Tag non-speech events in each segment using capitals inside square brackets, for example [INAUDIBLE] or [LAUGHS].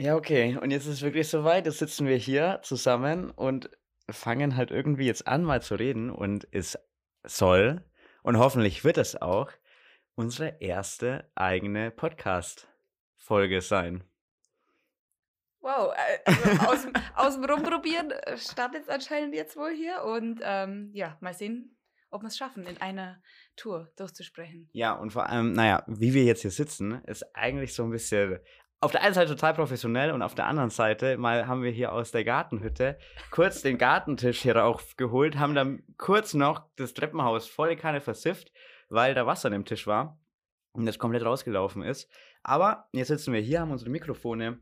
Ja, okay. Und jetzt ist es wirklich soweit. Jetzt sitzen wir hier zusammen und fangen halt irgendwie jetzt an, mal zu reden. Und es soll, und hoffentlich wird es auch, unsere erste eigene Podcast-Folge sein. Wow, äh, also aus, dem- [LAUGHS] Rumprobieren äh, startet es anscheinend jetzt wohl hier. Und ähm, ja, mal sehen, ob wir es schaffen, in einer Tour durchzusprechen. Ja, und vor allem, naja, wie wir jetzt hier sitzen, ist eigentlich so ein bisschen auf der einen Seite total professionell und auf der anderen Seite mal haben wir hier aus der Gartenhütte kurz den Gartentisch hier raufgeholt, haben dann kurz noch das Treppenhaus volle Kanne versifft, weil da Wasser an dem Tisch war und das komplett rausgelaufen ist. Aber jetzt sitzen wir hier, haben unsere Mikrofone,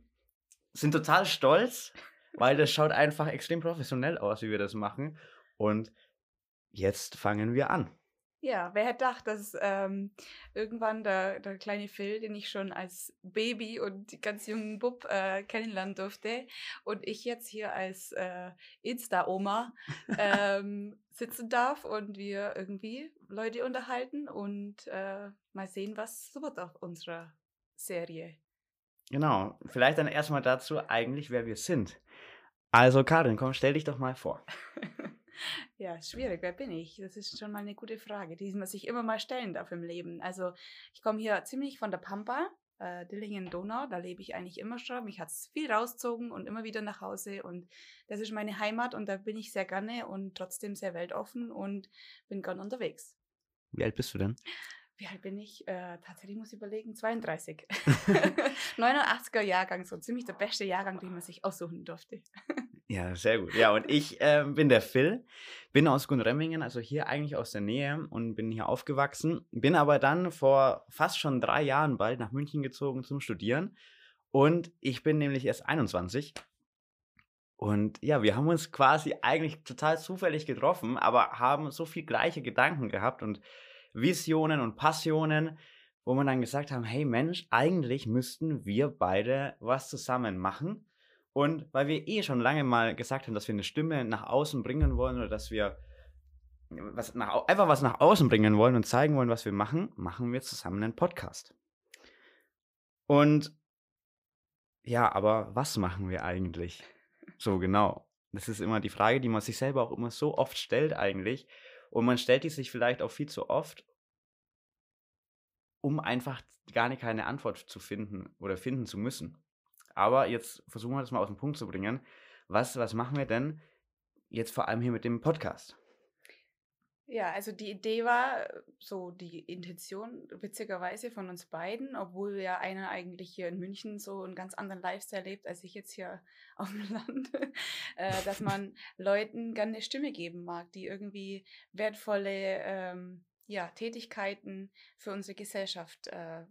sind total stolz, weil das schaut einfach extrem professionell aus, wie wir das machen. Und jetzt fangen wir an. Ja, wer hätte gedacht, dass ähm, irgendwann der, der kleine Phil, den ich schon als Baby und ganz jungen Bub äh, kennenlernen durfte, und ich jetzt hier als äh, Insta-Oma [LAUGHS] ähm, sitzen darf und wir irgendwie Leute unterhalten und äh, mal sehen, was so wird auf unserer Serie. Genau, vielleicht dann erstmal dazu eigentlich, wer wir sind. Also Karin, komm, stell dich doch mal vor. [LAUGHS] Ja, schwierig. Wer bin ich? Das ist schon mal eine gute Frage, die man sich immer mal stellen darf im Leben. Also ich komme hier ziemlich von der Pampa, äh, Dillingen-Donau. Da lebe ich eigentlich immer schon. Mich hat es viel rausgezogen und immer wieder nach Hause. Und das ist meine Heimat und da bin ich sehr gerne und trotzdem sehr weltoffen und bin gern unterwegs. Wie alt bist du denn? Wie alt bin ich? Äh, tatsächlich muss ich überlegen, 32. 89er [LAUGHS] [LAUGHS] Jahrgang, so ziemlich der beste Jahrgang, den man sich aussuchen durfte. Ja, sehr gut. Ja, und ich ähm, bin der Phil, bin aus Gunremmingen, also hier eigentlich aus der Nähe und bin hier aufgewachsen. Bin aber dann vor fast schon drei Jahren bald nach München gezogen zum Studieren. Und ich bin nämlich erst 21. Und ja, wir haben uns quasi eigentlich total zufällig getroffen, aber haben so viel gleiche Gedanken gehabt und Visionen und Passionen, wo wir dann gesagt haben, hey Mensch, eigentlich müssten wir beide was zusammen machen. Und weil wir eh schon lange mal gesagt haben, dass wir eine Stimme nach außen bringen wollen oder dass wir was nach, einfach was nach außen bringen wollen und zeigen wollen, was wir machen, machen wir zusammen einen Podcast. Und ja, aber was machen wir eigentlich? So genau. Das ist immer die Frage, die man sich selber auch immer so oft stellt eigentlich. Und man stellt die sich vielleicht auch viel zu oft, um einfach gar nicht keine Antwort zu finden oder finden zu müssen. Aber jetzt versuchen wir das mal auf den Punkt zu bringen. Was, was machen wir denn jetzt vor allem hier mit dem Podcast? Ja, also die Idee war so die Intention witzigerweise von uns beiden, obwohl ja einer eigentlich hier in München so einen ganz anderen Lifestyle lebt als ich jetzt hier [LAUGHS] auf dem Land, äh, dass man [LAUGHS] Leuten gerne eine Stimme geben mag, die irgendwie wertvolle ähm, ja, Tätigkeiten für unsere Gesellschaft äh,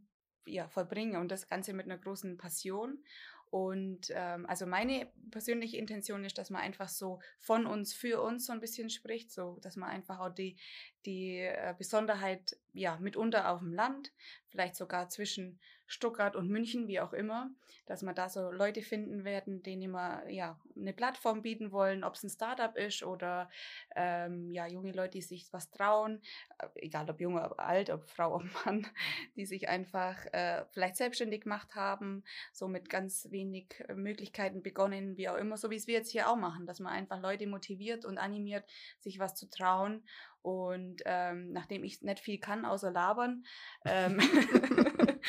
ja, vollbringen und das Ganze mit einer großen Passion. Und ähm, also meine persönliche Intention ist, dass man einfach so von uns für uns so ein bisschen spricht, so dass man einfach auch die, die äh, Besonderheit ja mitunter auf dem Land, vielleicht sogar zwischen Stuttgart und München, wie auch immer, dass man da so Leute finden werden, denen wir ja eine Plattform bieten wollen, ob es ein Startup ist oder ähm, ja junge Leute, die sich was trauen, äh, egal ob junge, ob alt, ob Frau, ob Mann, [LAUGHS] die sich einfach äh, vielleicht selbstständig gemacht haben, so mit ganz wenig äh, Möglichkeiten begonnen, wie auch immer, so wie es wir jetzt hier auch machen, dass man einfach Leute motiviert und animiert, sich was zu trauen. Und ähm, nachdem ich nicht viel kann, außer labern, [LAUGHS] ähm, [LAUGHS]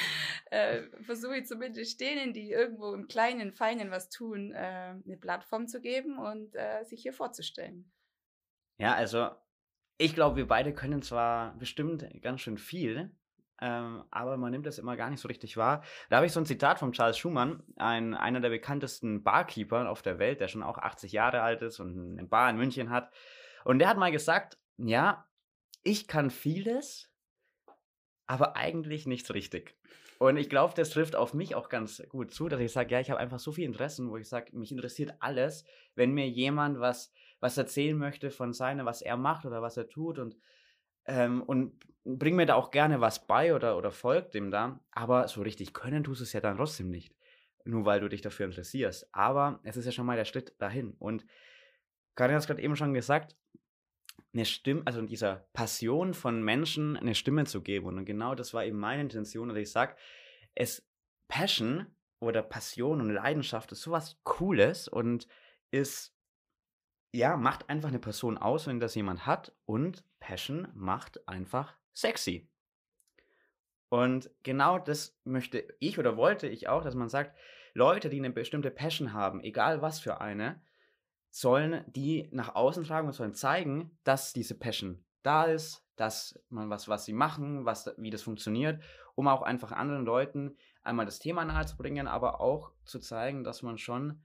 äh, versuche ich zumindest denen, die irgendwo im Kleinen, Feinen was tun, äh, eine Plattform zu geben und äh, sich hier vorzustellen. Ja, also ich glaube, wir beide können zwar bestimmt ganz schön viel, ähm, aber man nimmt das immer gar nicht so richtig wahr. Da habe ich so ein Zitat von Charles Schumann, ein, einer der bekanntesten Barkeeper auf der Welt, der schon auch 80 Jahre alt ist und eine Bar in München hat. Und der hat mal gesagt, ja, ich kann vieles, aber eigentlich nichts richtig. Und ich glaube, das trifft auf mich auch ganz gut zu, dass ich sage, ja, ich habe einfach so viel Interessen, wo ich sage, mich interessiert alles, wenn mir jemand was, was erzählen möchte von seinem, was er macht oder was er tut und, ähm, und bring mir da auch gerne was bei oder, oder folgt dem da. Aber so richtig können tust du es ja dann trotzdem nicht, nur weil du dich dafür interessierst. Aber es ist ja schon mal der Schritt dahin. Und Karin hat es gerade eben schon gesagt, eine Stimme, also dieser Passion von Menschen eine Stimme zu geben. Und genau das war eben meine Intention. Und ich sage, es Passion oder Passion und Leidenschaft ist sowas Cooles und ist, ja, macht einfach eine Person aus, wenn das jemand hat und Passion macht einfach sexy. Und genau das möchte ich oder wollte ich auch, dass man sagt, Leute, die eine bestimmte Passion haben, egal was für eine, sollen die nach außen tragen und sollen zeigen, dass diese Passion da ist, dass man was, was sie machen, was, wie das funktioniert, um auch einfach anderen Leuten einmal das Thema nahezubringen, aber auch zu zeigen, dass man schon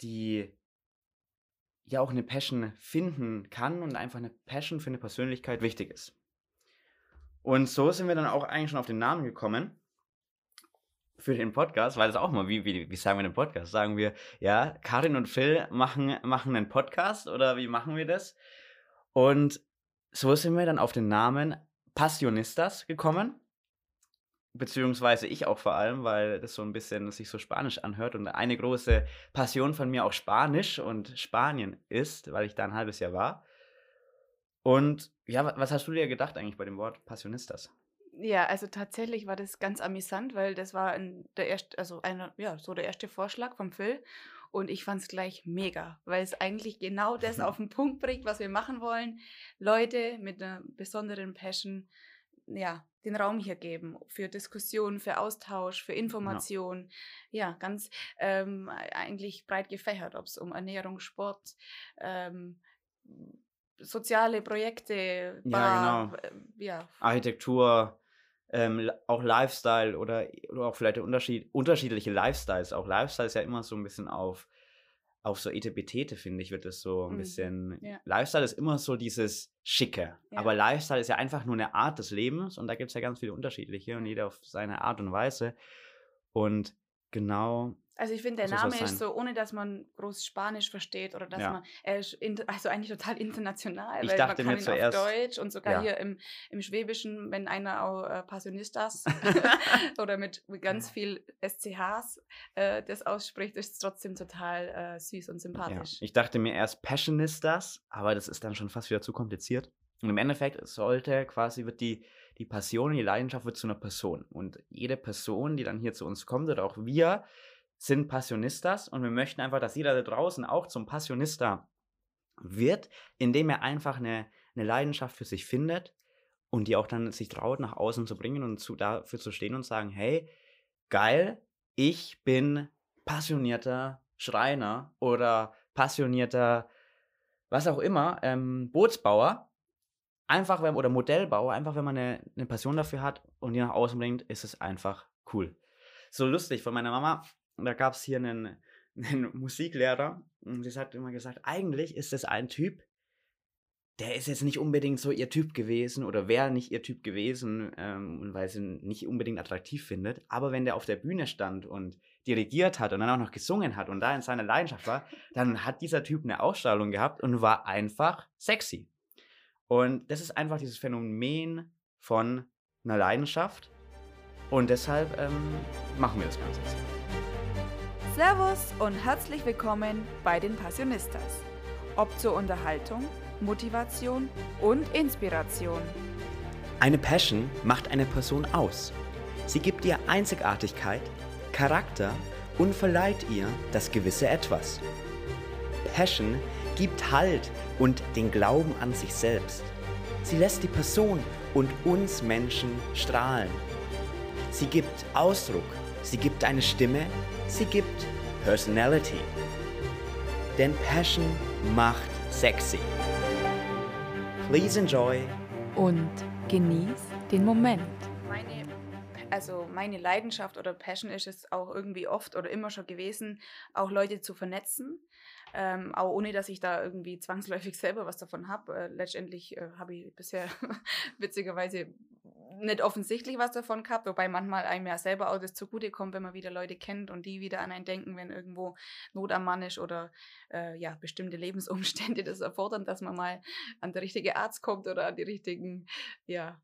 die ja auch eine Passion finden kann und einfach eine Passion für eine Persönlichkeit wichtig ist. Und so sind wir dann auch eigentlich schon auf den Namen gekommen für den Podcast, weil das auch mal, wie, wie, wie sagen wir den Podcast? Sagen wir, ja, Karin und Phil machen, machen einen Podcast oder wie machen wir das? Und so sind wir dann auf den Namen Passionistas gekommen. Beziehungsweise ich auch vor allem, weil das so ein bisschen sich so spanisch anhört und eine große Passion von mir auch Spanisch und Spanien ist, weil ich da ein halbes Jahr war. Und ja, was hast du dir gedacht eigentlich bei dem Wort Passionistas? Ja, also tatsächlich war das ganz amüsant, weil das war der erste, also einer, ja, so der erste Vorschlag vom Phil. Und ich fand es gleich mega, weil es eigentlich genau das [LAUGHS] auf den Punkt bringt, was wir machen wollen. Leute mit einer besonderen Passion, ja, den Raum hier geben für Diskussion, für Austausch, für Information. Ja, ja ganz ähm, eigentlich breit gefächert, ob es um Ernährung, Sport, ähm, soziale Projekte, Bar, ja, genau. Äh, ja. Architektur, ähm, auch Lifestyle oder, oder auch vielleicht Unterschied, unterschiedliche Lifestyles. Auch Lifestyle ist ja immer so ein bisschen auf, auf so Etepetete, finde ich, wird das so ein mhm. bisschen. Ja. Lifestyle ist immer so dieses Schicke. Ja. Aber Lifestyle ist ja einfach nur eine Art des Lebens und da gibt es ja ganz viele unterschiedliche und jeder auf seine Art und Weise. Und genau also ich finde, der so Name ist so, ohne dass man groß Spanisch versteht oder dass ja. man, er ist in, also eigentlich total [LAUGHS] international, ich weil dachte man kann ihn zuerst, auf Deutsch und sogar ja. hier im, im Schwäbischen, wenn einer auch äh, Passionistas [LAUGHS] [LAUGHS] oder mit, mit, ganz viel SCHs äh, das ausspricht, ist es trotzdem total äh, süß und sympathisch. Ja. Ich dachte mir erst Passionistas, aber das ist dann schon fast wieder zu kompliziert. Und im Endeffekt sollte quasi, wird die, die Passion, die Leidenschaft wird zu einer Person. Und jede Person, die dann hier zu uns kommt oder auch wir, sind Passionistas und wir möchten einfach, dass jeder da draußen auch zum Passionista wird, indem er einfach eine, eine Leidenschaft für sich findet und die auch dann sich traut, nach außen zu bringen und zu, dafür zu stehen und sagen, hey, geil, ich bin passionierter Schreiner oder passionierter, was auch immer, ähm, Bootsbauer. Einfach, wenn, oder Modellbauer, einfach wenn man eine, eine Passion dafür hat und die nach außen bringt, ist es einfach cool. So lustig von meiner Mama, da gab es hier einen, einen [LAUGHS] Musiklehrer und sie hat immer gesagt, eigentlich ist das ein Typ, der ist jetzt nicht unbedingt so ihr Typ gewesen oder wäre nicht ihr Typ gewesen, ähm, weil sie ihn nicht unbedingt attraktiv findet. Aber wenn der auf der Bühne stand und dirigiert hat und dann auch noch gesungen hat und da in seiner Leidenschaft war, dann hat dieser Typ eine Ausstrahlung gehabt und war einfach sexy. Und das ist einfach dieses Phänomen von einer Leidenschaft. Und deshalb ähm, machen wir das Ganze jetzt. Servus und herzlich willkommen bei den Passionistas. Ob zur Unterhaltung, Motivation und Inspiration. Eine Passion macht eine Person aus. Sie gibt ihr Einzigartigkeit, Charakter und verleiht ihr das gewisse Etwas. Passion gibt Halt und den Glauben an sich selbst. Sie lässt die Person und uns Menschen strahlen. Sie gibt Ausdruck, sie gibt eine Stimme sie gibt Personality. Denn Passion macht sexy. Please enjoy und genieß den Moment. Meine, also meine Leidenschaft oder Passion ist es auch irgendwie oft oder immer schon gewesen, auch Leute zu vernetzen. Ähm, auch ohne dass ich da irgendwie zwangsläufig selber was davon habe. Äh, letztendlich äh, habe ich bisher [LAUGHS] witzigerweise nicht offensichtlich was davon gehabt, wobei manchmal einem ja selber auch das zugutekommt, wenn man wieder Leute kennt und die wieder an einen denken, wenn irgendwo Not am Mann ist oder äh, ja, bestimmte Lebensumstände [LAUGHS] das erfordern, dass man mal an der richtige Arzt kommt oder an die richtigen, ja,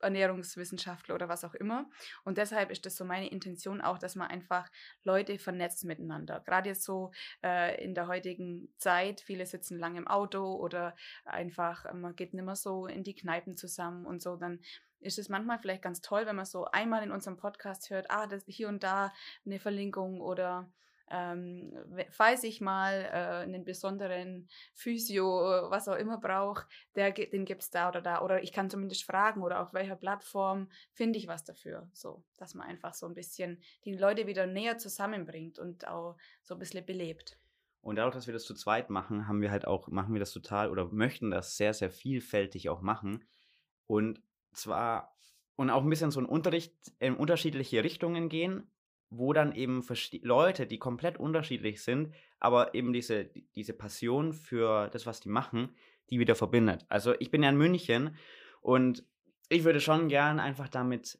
Ernährungswissenschaftler oder was auch immer. Und deshalb ist das so meine Intention auch, dass man einfach Leute vernetzt miteinander. Gerade jetzt so äh, in der heutigen Zeit, viele sitzen lang im Auto oder einfach, man geht nicht mehr so in die Kneipen zusammen und so, dann ist es manchmal vielleicht ganz toll, wenn man so einmal in unserem Podcast hört, ah, das hier und da eine Verlinkung oder ähm, falls ich mal äh, einen besonderen Physio, was auch immer brauche, den gibt es da oder da. Oder ich kann zumindest fragen oder auf welcher Plattform finde ich was dafür. So, dass man einfach so ein bisschen die Leute wieder näher zusammenbringt und auch so ein bisschen belebt. Und dadurch, dass wir das zu zweit machen, haben wir halt auch, machen wir das total oder möchten das sehr, sehr vielfältig auch machen. Und zwar, und auch ein bisschen so ein Unterricht in unterschiedliche Richtungen gehen, wo dann eben Leute, die komplett unterschiedlich sind, aber eben diese, diese Passion für das, was die machen, die wieder verbindet. Also ich bin ja in München und ich würde schon gern einfach damit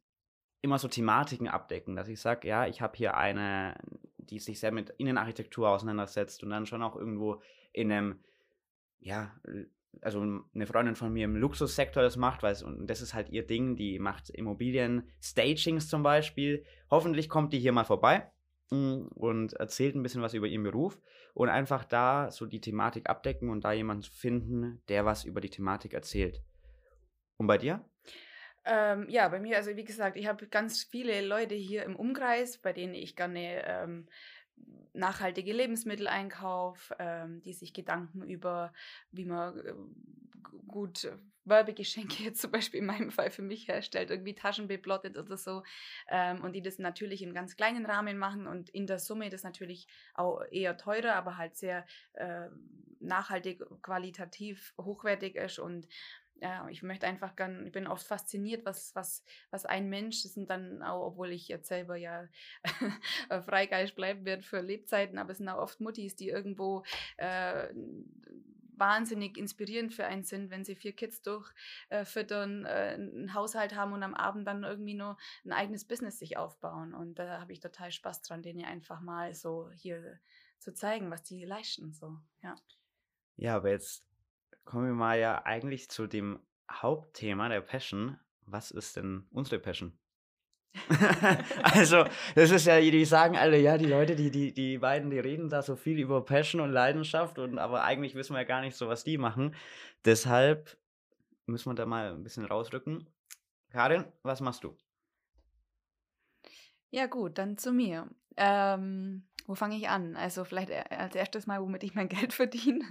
immer so Thematiken abdecken, dass ich sage, ja, ich habe hier eine, die sich sehr mit Innenarchitektur auseinandersetzt und dann schon auch irgendwo in einem, ja, also eine Freundin von mir im Luxussektor das macht, weil und das ist halt ihr Ding, die macht Immobilien-Stagings zum Beispiel. Hoffentlich kommt die hier mal vorbei hm, und erzählt ein bisschen was über ihren Beruf und einfach da so die Thematik abdecken und da jemanden finden, der was über die Thematik erzählt. Und bei dir? Ähm, ja, bei mir, also wie gesagt, ich habe ganz viele Leute hier im Umkreis, bei denen ich gerne ähm, nachhaltige Lebensmittel einkaufe, ähm, die sich Gedanken über, wie man äh, gut Werbegeschenke [LAUGHS] jetzt zum Beispiel in meinem Fall für mich herstellt, irgendwie Taschen beplottet oder so. Ähm, und die das natürlich im ganz kleinen Rahmen machen und in der Summe das natürlich auch eher teurer, aber halt sehr äh, nachhaltig, qualitativ hochwertig ist und ja, ich möchte einfach gern, ich bin oft fasziniert, was, was, was ein Mensch, das sind dann auch, obwohl ich jetzt selber ja [LAUGHS] Freigeist bleiben werde für Lebzeiten, aber es sind auch oft Muttis, die irgendwo äh, wahnsinnig inspirierend für einen sind, wenn sie vier Kids durchfüttern, äh, äh, einen Haushalt haben und am Abend dann irgendwie nur ein eigenes Business sich aufbauen. Und da habe ich total Spaß dran, denen einfach mal so hier zu zeigen, was die leisten. So, ja. Ja, aber jetzt kommen wir mal ja eigentlich zu dem Hauptthema der Passion. Was ist denn unsere Passion? [LAUGHS] also, das ist ja, die sagen alle, ja, die Leute, die, die, die beiden, die reden da so viel über Passion und Leidenschaft, und aber eigentlich wissen wir ja gar nicht so, was die machen. Deshalb müssen wir da mal ein bisschen rausrücken. Karin, was machst du? Ja, gut, dann zu mir. Ähm, wo fange ich an? Also vielleicht äh, als erstes mal, womit ich mein Geld verdiene.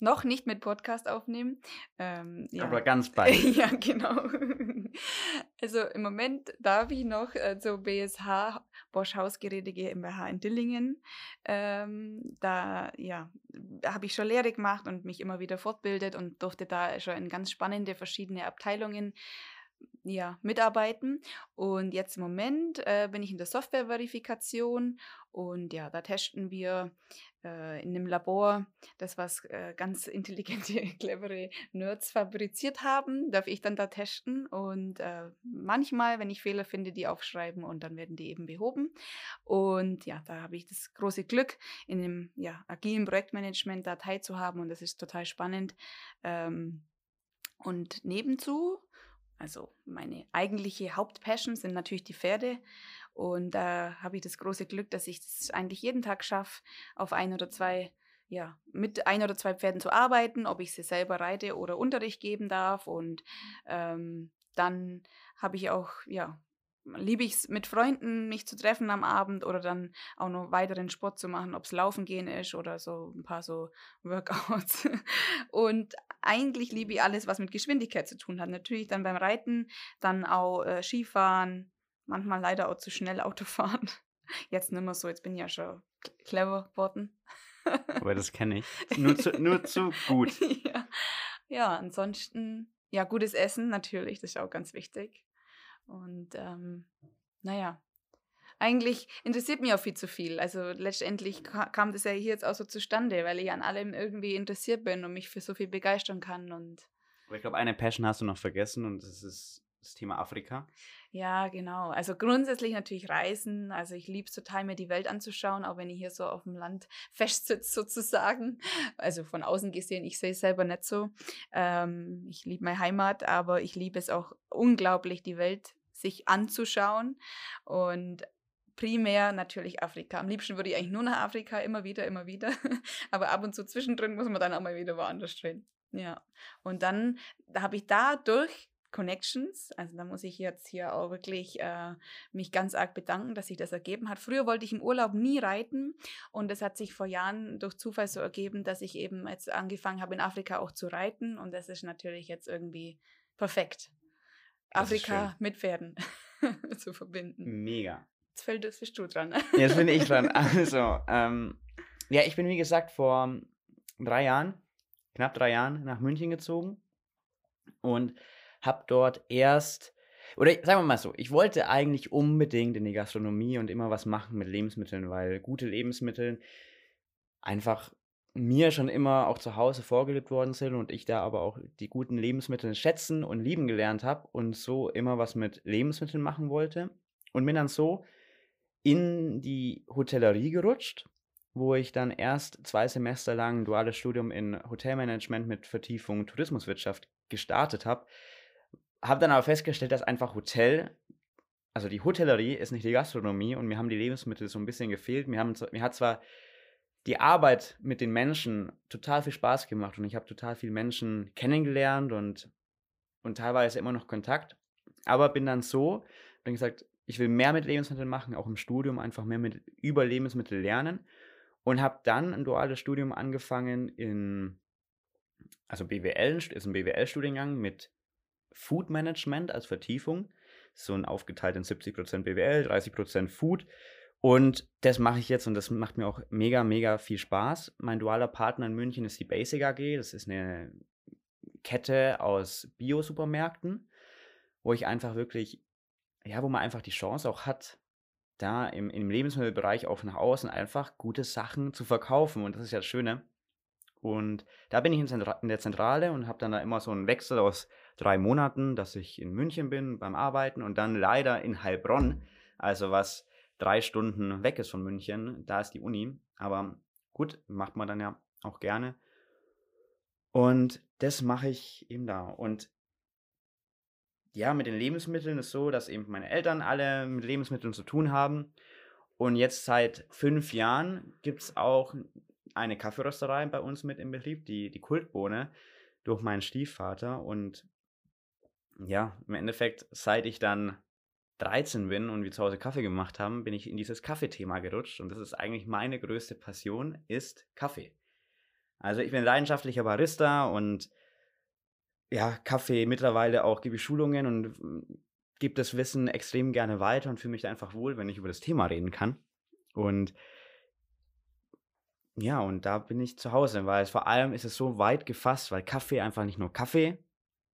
Noch nicht mit Podcast aufnehmen. Ähm, ja. Aber ganz [LAUGHS] bald. ja, genau. [LAUGHS] also im Moment darf ich noch äh, zur BSH Bosch Hausgeräte GmbH in Dillingen. Ähm, da ja, habe ich schon Lehre gemacht und mich immer wieder fortbildet und durfte da schon in ganz spannende verschiedene Abteilungen ja, mitarbeiten. Und jetzt im Moment äh, bin ich in der Software-Verifikation und ja, da testen wir äh, in einem Labor das, was äh, ganz [LAUGHS] intelligente, clevere Nerds fabriziert haben, darf ich dann da testen und äh, manchmal, wenn ich Fehler finde, die aufschreiben und dann werden die eben behoben. Und ja, da habe ich das große Glück, in einem ja, agilen Projektmanagement da teilzuhaben und das ist total spannend. Ähm, und nebenzu also meine eigentliche Hauptpassion sind natürlich die Pferde. Und da habe ich das große Glück, dass ich das eigentlich jeden Tag schaffe, auf ein oder zwei, ja, mit ein oder zwei Pferden zu arbeiten, ob ich sie selber reite oder Unterricht geben darf. Und ähm, dann habe ich auch, ja, liebe ich es mit Freunden, mich zu treffen am Abend oder dann auch noch weiteren Sport zu machen, ob es Laufen gehen ist oder so ein paar so [LAUGHS] Workouts. Und eigentlich liebe ich alles, was mit Geschwindigkeit zu tun hat. Natürlich dann beim Reiten, dann auch äh, Skifahren, manchmal leider auch zu schnell Autofahren. [LAUGHS] Jetzt nicht mehr so, jetzt bin ich ja schon clever geworden. Aber das kenne ich. [LAUGHS] Nur zu, nur zu gut. ja. ja, ansonsten, ja, gutes Essen natürlich, das ist auch ganz wichtig. Und ähm, naja, eigentlich interessiert mich auch viel zu viel. Also letztendlich kam das ja hier jetzt auch so zustande, weil ich an allem irgendwie interessiert bin und mich für so viel begeistern kann. Und Aber ich glaube, eine Passion hast du noch vergessen und das ist das Thema Afrika. Ja, genau. Also grundsätzlich natürlich Reisen. Also ich liebe es total, mir die Welt anzuschauen, auch wenn ich hier so auf dem Land [LAUGHS] festsitze sozusagen. Also von außen gesehen, ich sehe es selber nicht so. Ähm, ich liebe meine Heimat, aber ich liebe es auch unglaublich, die Welt sich anzuschauen. Und primär natürlich Afrika. Am liebsten würde ich eigentlich nur nach Afrika, immer wieder, immer wieder. [LAUGHS] Aber ab und zu zwischendrin muss man dann auch mal wieder woanders stehen. Ja. Und dann habe ich dadurch Connections. Also da muss ich jetzt hier auch wirklich äh, mich ganz arg bedanken, dass sich das ergeben hat. Früher wollte ich im Urlaub nie reiten und es hat sich vor Jahren durch Zufall so ergeben, dass ich eben jetzt angefangen habe, in Afrika auch zu reiten und das ist natürlich jetzt irgendwie perfekt. Afrika mit Pferden [LAUGHS] zu verbinden. Mega. Jetzt fällt das bist du dran. Jetzt bin ich [LAUGHS] dran. Also, ähm, ja, ich bin wie gesagt vor drei Jahren, knapp drei Jahren nach München gezogen und habe dort erst, oder sagen wir mal so, ich wollte eigentlich unbedingt in die Gastronomie und immer was machen mit Lebensmitteln, weil gute Lebensmittel einfach mir schon immer auch zu Hause vorgelebt worden sind und ich da aber auch die guten Lebensmittel schätzen und lieben gelernt habe und so immer was mit Lebensmitteln machen wollte und bin dann so in die Hotellerie gerutscht, wo ich dann erst zwei Semester lang ein duales Studium in Hotelmanagement mit Vertiefung Tourismuswirtschaft gestartet habe. Habe dann aber festgestellt, dass einfach Hotel, also die Hotellerie ist nicht die Gastronomie und mir haben die Lebensmittel so ein bisschen gefehlt. Mir, haben, mir hat zwar die Arbeit mit den Menschen total viel Spaß gemacht und ich habe total viele Menschen kennengelernt und, und teilweise immer noch Kontakt, aber bin dann so, bin gesagt, ich will mehr mit Lebensmitteln machen, auch im Studium einfach mehr mit über Lebensmittel lernen und habe dann ein duales Studium angefangen in also BWL ist ein BWL-Studiengang mit Food Management als Vertiefung, so ein aufgeteilt in 70% BWL, 30% Food und das mache ich jetzt und das macht mir auch mega, mega viel Spaß. Mein dualer Partner in München ist die Basic AG. Das ist eine Kette aus Bio-Supermärkten, wo ich einfach wirklich, ja, wo man einfach die Chance auch hat, da im, im Lebensmittelbereich auch nach außen einfach gute Sachen zu verkaufen. Und das ist ja das Schöne. Und da bin ich in, der Zentrale und habe dann da immer so einen Wechsel aus drei Monaten, dass ich in München bin beim Arbeiten und dann leider in Heilbronn. Also was drei Stunden weg ist von München. Da ist die Uni. Aber gut, macht man dann ja auch gerne. Und das mache ich eben da. Und ja, mit den Lebensmitteln ist so, dass eben meine Eltern alle mit Lebensmitteln zu tun haben. Und jetzt seit fünf Jahren gibt es auch eine Kaffeerösterei bei uns mit im Betrieb, die, die Kultbohne, durch meinen Stiefvater. Und ja, im Endeffekt, seit ich dann 13 bin und wir zu Hause Kaffee gemacht haben, bin ich in dieses Kaffeethema gerutscht und das ist eigentlich meine größte Passion, ist Kaffee. Also ich bin leidenschaftlicher Barista und ja, Kaffee mittlerweile auch gebe ich Schulungen und hm, gebe das Wissen extrem gerne weiter und fühle mich da einfach wohl, wenn ich über das Thema reden kann. Und ja, und da bin ich zu Hause, weil vor allem ist es so weit gefasst, weil Kaffee einfach nicht nur Kaffee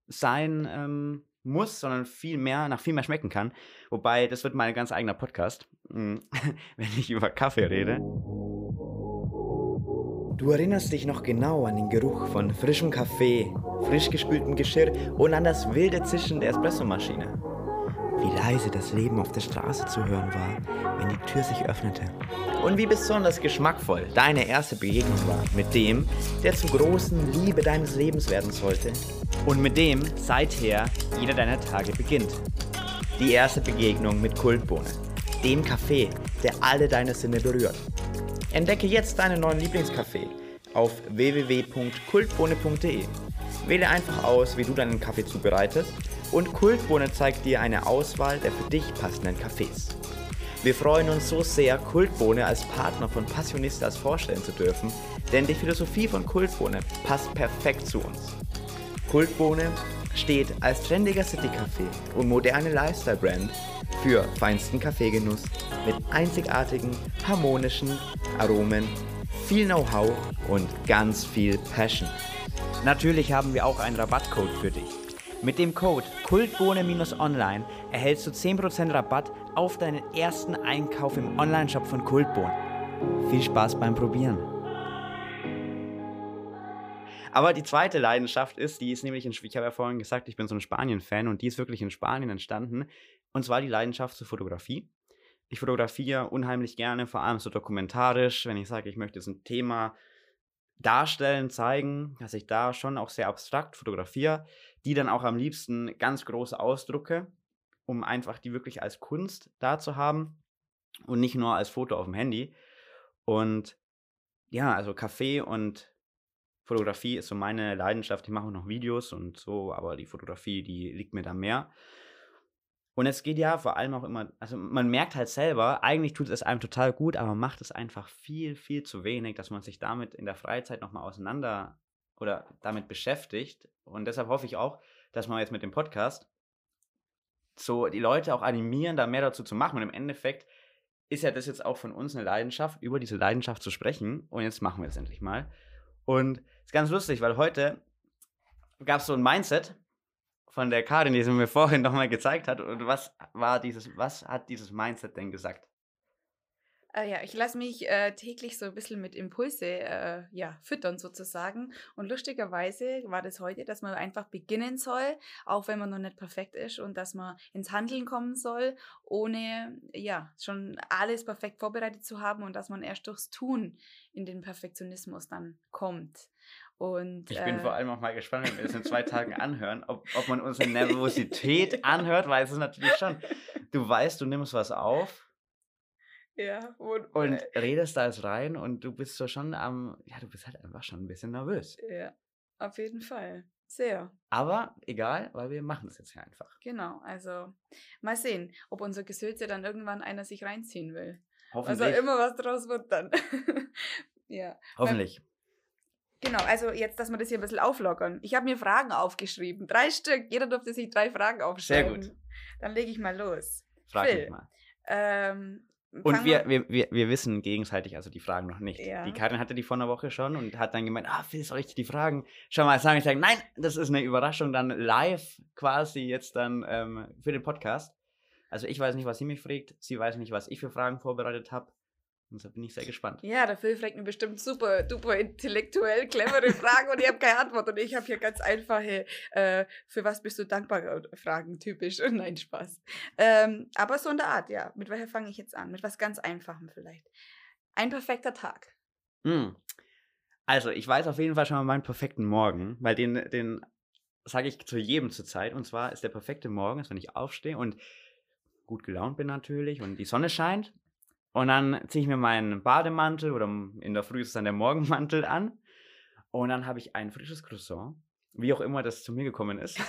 sein ähm, muss, sondern viel mehr, nach viel mehr schmecken kann. Wobei, das wird mein ganz eigener Podcast, hm, [LAUGHS] wenn ich über Kaffee rede. Du erinnerst dich noch genau an den Geruch von frischem Kaffee, frisch gespültem Geschirr und an das wilde Zischen der Espressomaschine wie leise das Leben auf der Straße zu hören war, wenn die Tür sich öffnete. Und wie besonders geschmackvoll deine erste Begegnung war mit dem, der zur großen Liebe deines Lebens werden sollte. Und mit dem seither jeder deiner Tage beginnt. Die erste Begegnung mit Kultbohne, dem Kaffee, der alle deine Sinne berührt. Entdecke jetzt deinen neuen Lieblingskaffee auf www.kultbohne.de. Wähle einfach aus, wie du deinen Kaffee zubereitest und Kultbohne zeigt dir eine Auswahl der für dich passenden Cafés. Wir freuen uns so sehr, Kultbohne als Partner von Passionistas vorstellen zu dürfen, denn die Philosophie von Kultbohne passt perfekt zu uns. Kultbohne steht als trendiger City-Café und moderne Lifestyle-Brand für feinsten Kaffeegenuss mit einzigartigen, harmonischen Aromen, viel Know-how und ganz viel Passion. Natürlich haben wir auch einen Rabattcode für dich. Mit dem Code Kultbohne-Online erhältst du 10% Rabatt auf deinen ersten Einkauf im Onlineshop von Kultbohne. Viel Spaß beim Probieren. Aber die zweite Leidenschaft ist, die ist nämlich, in, ich habe ja vorhin gesagt, ich bin so ein Spanien-Fan und die ist wirklich in Spanien entstanden. Und zwar die Leidenschaft zur Fotografie. Ich fotografiere unheimlich gerne, vor allem so dokumentarisch, wenn ich sage, ich möchte jetzt ein Thema darstellen, zeigen, dass ich da schon auch sehr abstrakt fotografiere, die dann auch am liebsten ganz große ausdrucke, um einfach die wirklich als Kunst da zu haben und nicht nur als Foto auf dem Handy. Und ja, also Kaffee und Fotografie ist so meine Leidenschaft. Ich mache auch noch Videos und so, aber die Fotografie, die liegt mir da mehr. Und es geht ja vor allem auch immer, also man merkt halt selber, eigentlich tut es einem total gut, aber man macht es einfach viel, viel zu wenig, dass man sich damit in der Freizeit nochmal auseinander oder damit beschäftigt. Und deshalb hoffe ich auch, dass man jetzt mit dem Podcast so die Leute auch animieren, da mehr dazu zu machen. Und im Endeffekt ist ja das jetzt auch von uns eine Leidenschaft, über diese Leidenschaft zu sprechen. Und jetzt machen wir es endlich mal. Und es ist ganz lustig, weil heute gab es so ein Mindset von der Karin, die sie mir vorhin nochmal gezeigt hat. Und was war dieses, was hat dieses Mindset denn gesagt? Äh, ja, ich lasse mich äh, täglich so ein bisschen mit Impulse äh, ja, füttern sozusagen. Und lustigerweise war das heute, dass man einfach beginnen soll, auch wenn man noch nicht perfekt ist und dass man ins Handeln kommen soll, ohne ja schon alles perfekt vorbereitet zu haben und dass man erst durchs Tun in den Perfektionismus dann kommt. Und, ich bin äh, vor allem auch mal gespannt, wenn wir das in zwei Tagen [LAUGHS] anhören, ob, ob man unsere Nervosität anhört, weiß es natürlich schon. Du weißt, du nimmst was auf ja, und, und äh, redest da jetzt rein und du bist so schon am, ja, du bist halt einfach schon ein bisschen nervös. Ja, auf jeden Fall. Sehr. Aber egal, weil wir machen es jetzt ja einfach. Genau, also mal sehen, ob unser Gesülze dann irgendwann einer sich reinziehen will. Hoffentlich. Also immer was draus wird dann. [LAUGHS] ja. Hoffentlich. Genau, also jetzt, dass wir das hier ein bisschen auflockern. Ich habe mir Fragen aufgeschrieben. Drei Stück. Jeder durfte sich drei Fragen aufschreiben. Sehr gut. Dann lege ich mal los. Frag Phil, mich mal. Ähm, und wir, wir, wir, wir wissen gegenseitig also die Fragen noch nicht. Ja. Die Karin hatte die vor einer Woche schon und hat dann gemeint, ah, Phil, soll ich dir die Fragen schon mal sagen? Ich sage, nein, das ist eine Überraschung dann live quasi jetzt dann ähm, für den Podcast. Also ich weiß nicht, was sie mich fragt, sie weiß nicht, was ich für Fragen vorbereitet habe. Und da bin ich sehr gespannt. Ja, der Phil fragt mir bestimmt super, duper intellektuell clevere [LAUGHS] Fragen und ich habe keine Antwort. Und ich habe hier ganz einfache, äh, für was bist du dankbar äh, Fragen, typisch. [LAUGHS] Nein, Spaß. Ähm, aber so in der Art, ja. Mit welcher fange ich jetzt an? Mit was ganz Einfachem vielleicht. Ein perfekter Tag. Hm. Also, ich weiß auf jeden Fall schon mal meinen perfekten Morgen, weil den, den sage ich zu jedem zur Zeit. Und zwar ist der perfekte Morgen, ist, wenn ich aufstehe und gut gelaunt bin natürlich und die Sonne scheint und dann ziehe ich mir meinen Bademantel oder in der Früh ist es dann der Morgenmantel an. Und dann habe ich ein frisches Croissant, wie auch immer das zu mir gekommen ist.